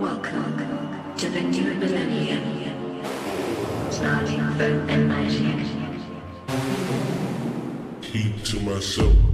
Welcome to the new millennium. Starting phone and. Keep to myself.